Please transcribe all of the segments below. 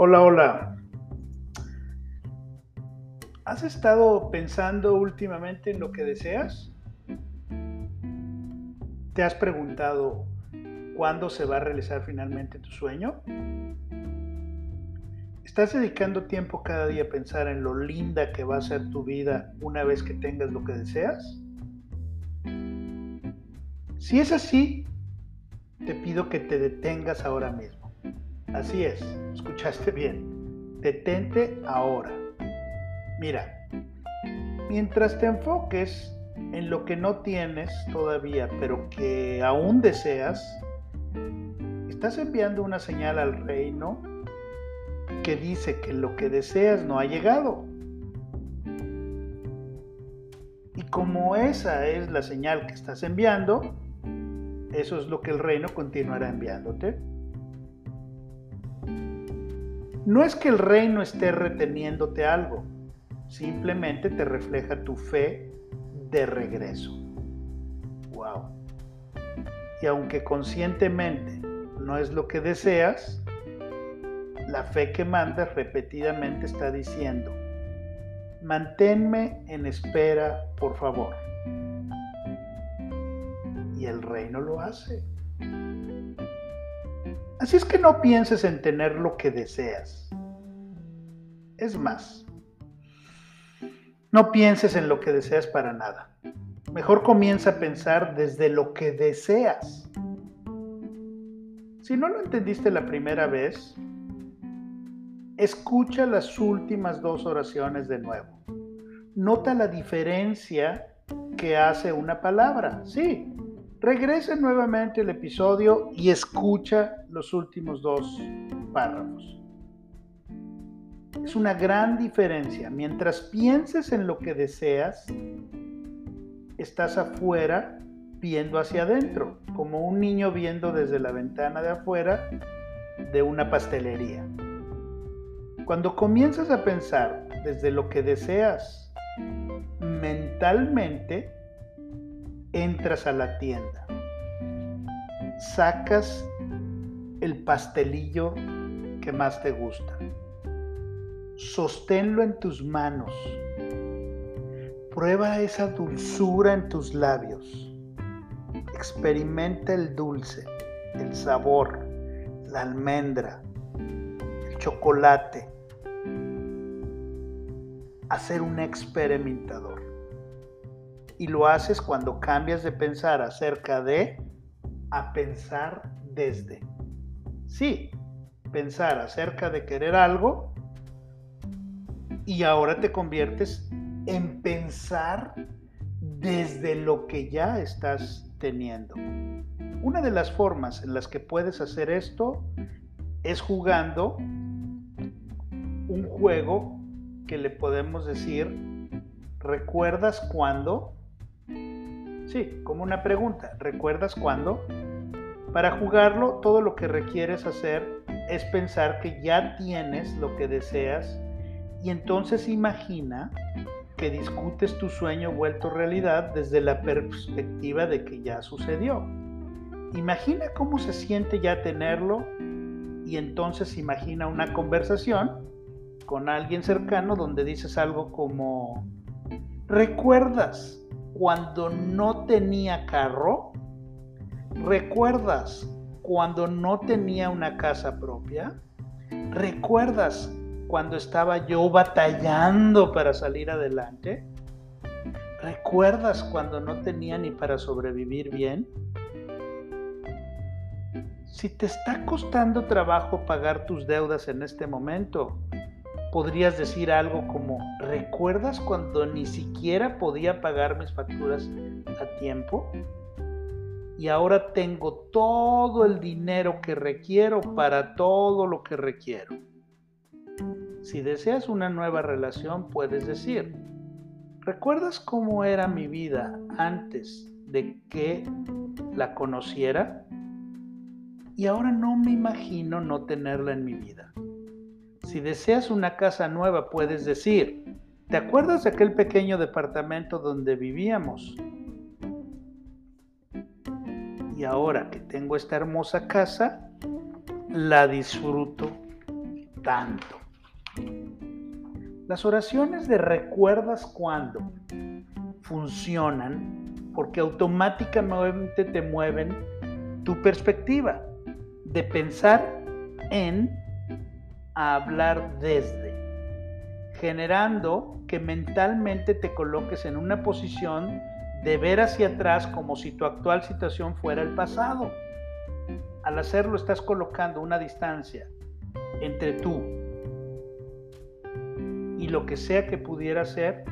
Hola, hola. ¿Has estado pensando últimamente en lo que deseas? ¿Te has preguntado cuándo se va a realizar finalmente tu sueño? ¿Estás dedicando tiempo cada día a pensar en lo linda que va a ser tu vida una vez que tengas lo que deseas? Si es así, te pido que te detengas ahora mismo. Así es, escuchaste bien. Detente ahora. Mira, mientras te enfoques en lo que no tienes todavía, pero que aún deseas, estás enviando una señal al reino que dice que lo que deseas no ha llegado. Y como esa es la señal que estás enviando, eso es lo que el reino continuará enviándote. No es que el reino esté reteniéndote algo, simplemente te refleja tu fe de regreso. Wow. Y aunque conscientemente no es lo que deseas, la fe que mandas repetidamente está diciendo, manténme en espera, por favor. Y el reino lo hace. Así es que no pienses en tener lo que deseas. Es más, no pienses en lo que deseas para nada. Mejor comienza a pensar desde lo que deseas. Si no lo entendiste la primera vez, escucha las últimas dos oraciones de nuevo. Nota la diferencia que hace una palabra. Sí, Regresa nuevamente el episodio y escucha los últimos dos párrafos. Es una gran diferencia. Mientras pienses en lo que deseas, estás afuera viendo hacia adentro, como un niño viendo desde la ventana de afuera de una pastelería. Cuando comienzas a pensar desde lo que deseas mentalmente, entras a la tienda, sacas el pastelillo que más te gusta, sosténlo en tus manos, prueba esa dulzura en tus labios, experimenta el dulce, el sabor, la almendra, el chocolate, hacer un experimentador y lo haces cuando cambias de pensar acerca de a pensar desde. Sí, pensar acerca de querer algo y ahora te conviertes en pensar desde lo que ya estás teniendo. Una de las formas en las que puedes hacer esto es jugando un juego que le podemos decir, ¿recuerdas cuándo? Sí, como una pregunta. ¿Recuerdas cuándo? Para jugarlo, todo lo que requieres hacer es pensar que ya tienes lo que deseas y entonces imagina que discutes tu sueño vuelto realidad desde la perspectiva de que ya sucedió. Imagina cómo se siente ya tenerlo y entonces imagina una conversación con alguien cercano donde dices algo como, ¿recuerdas cuando no tenía carro? ¿Recuerdas cuando no tenía una casa propia? ¿Recuerdas cuando estaba yo batallando para salir adelante? ¿Recuerdas cuando no tenía ni para sobrevivir bien? Si te está costando trabajo pagar tus deudas en este momento, podrías decir algo como, ¿recuerdas cuando ni siquiera podía pagar mis facturas a tiempo? Y ahora tengo todo el dinero que requiero para todo lo que requiero. Si deseas una nueva relación, puedes decir, ¿recuerdas cómo era mi vida antes de que la conociera? Y ahora no me imagino no tenerla en mi vida. Si deseas una casa nueva, puedes decir, ¿te acuerdas de aquel pequeño departamento donde vivíamos? Y ahora que tengo esta hermosa casa, la disfruto tanto. Las oraciones de recuerdas cuando funcionan porque automáticamente te mueven tu perspectiva de pensar en a hablar desde, generando que mentalmente te coloques en una posición de ver hacia atrás como si tu actual situación fuera el pasado. Al hacerlo estás colocando una distancia entre tú y lo que sea que pudiera ser,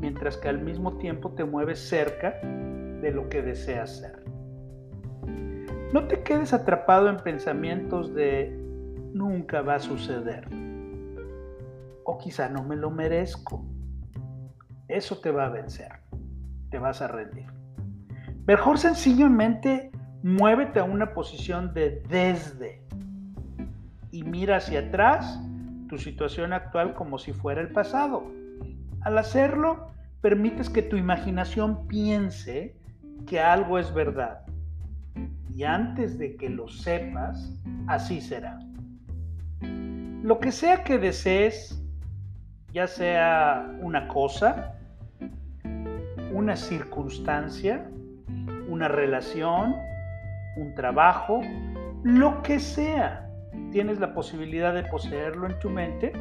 mientras que al mismo tiempo te mueves cerca de lo que deseas ser. No te quedes atrapado en pensamientos de nunca va a suceder. O quizá no me lo merezco. Eso te va a vencer. Te vas a rendir. Mejor sencillamente muévete a una posición de desde y mira hacia atrás tu situación actual como si fuera el pasado. Al hacerlo, permites que tu imaginación piense que algo es verdad. Y antes de que lo sepas, así será. Lo que sea que desees, ya sea una cosa, una circunstancia, una relación, un trabajo, lo que sea, tienes la posibilidad de poseerlo en tu mente,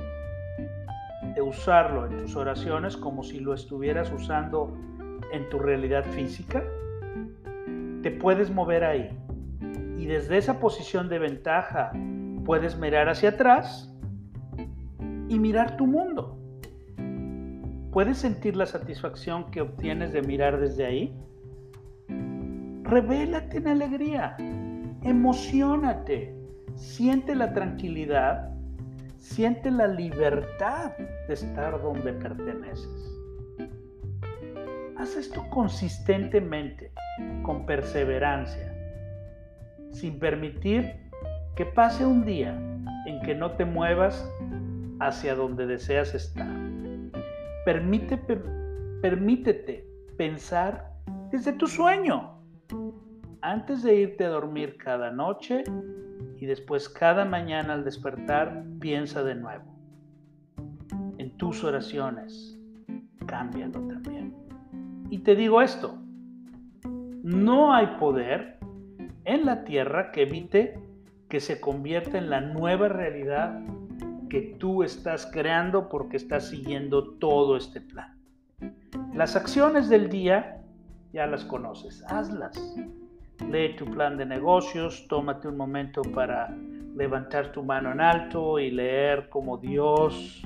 de usarlo en tus oraciones como si lo estuvieras usando en tu realidad física, te puedes mover ahí. Y desde esa posición de ventaja puedes mirar hacia atrás y mirar tu mundo. ¿Puedes sentir la satisfacción que obtienes de mirar desde ahí? Revélate en alegría, emocionate, siente la tranquilidad, siente la libertad de estar donde perteneces. Haz esto consistentemente, con perseverancia, sin permitir que pase un día en que no te muevas hacia donde deseas estar. Permítete, permítete pensar desde tu sueño. Antes de irte a dormir cada noche, y después cada mañana al despertar piensa de nuevo. En tus oraciones, cámbialo también. Y te digo esto, no hay poder en la tierra que evite que se convierta en la nueva realidad que tú estás creando porque estás siguiendo todo este plan. Las acciones del día ya las conoces, hazlas lee tu plan de negocios, tómate un momento para levantar tu mano en alto y leer como Dios,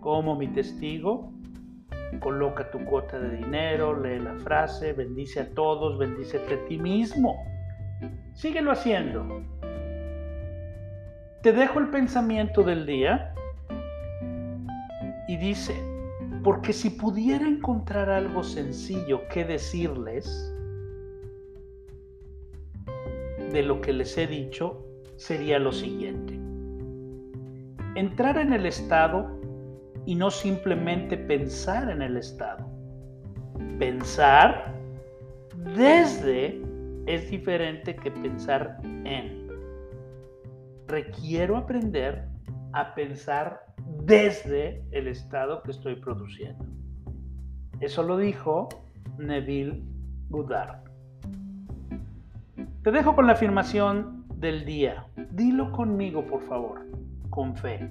como mi testigo. Coloca tu cuota de dinero, lee la frase, bendice a todos, bendícete a ti mismo. Síguelo haciendo. Te dejo el pensamiento del día y dice, porque si pudiera encontrar algo sencillo que decirles, de lo que les he dicho sería lo siguiente. Entrar en el estado y no simplemente pensar en el estado. Pensar desde es diferente que pensar en. Requiero aprender a pensar desde el estado que estoy produciendo. Eso lo dijo Neville Goddard. Te dejo con la afirmación del día. Dilo conmigo, por favor, con fe.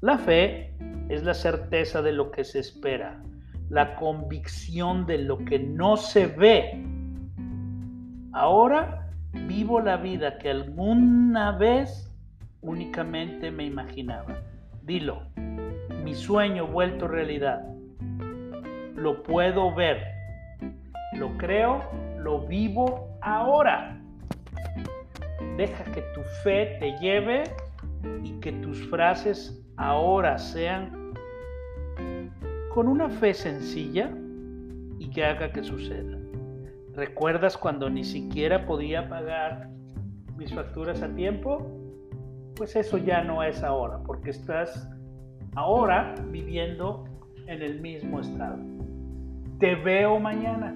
La fe es la certeza de lo que se espera, la convicción de lo que no se ve. Ahora vivo la vida que alguna vez únicamente me imaginaba. Dilo, mi sueño vuelto realidad. Lo puedo ver, lo creo, lo vivo ahora. Deja que tu fe te lleve y que tus frases ahora sean con una fe sencilla y que haga que suceda. ¿Recuerdas cuando ni siquiera podía pagar mis facturas a tiempo? Pues eso ya no es ahora, porque estás ahora viviendo en el mismo estado. Te veo mañana.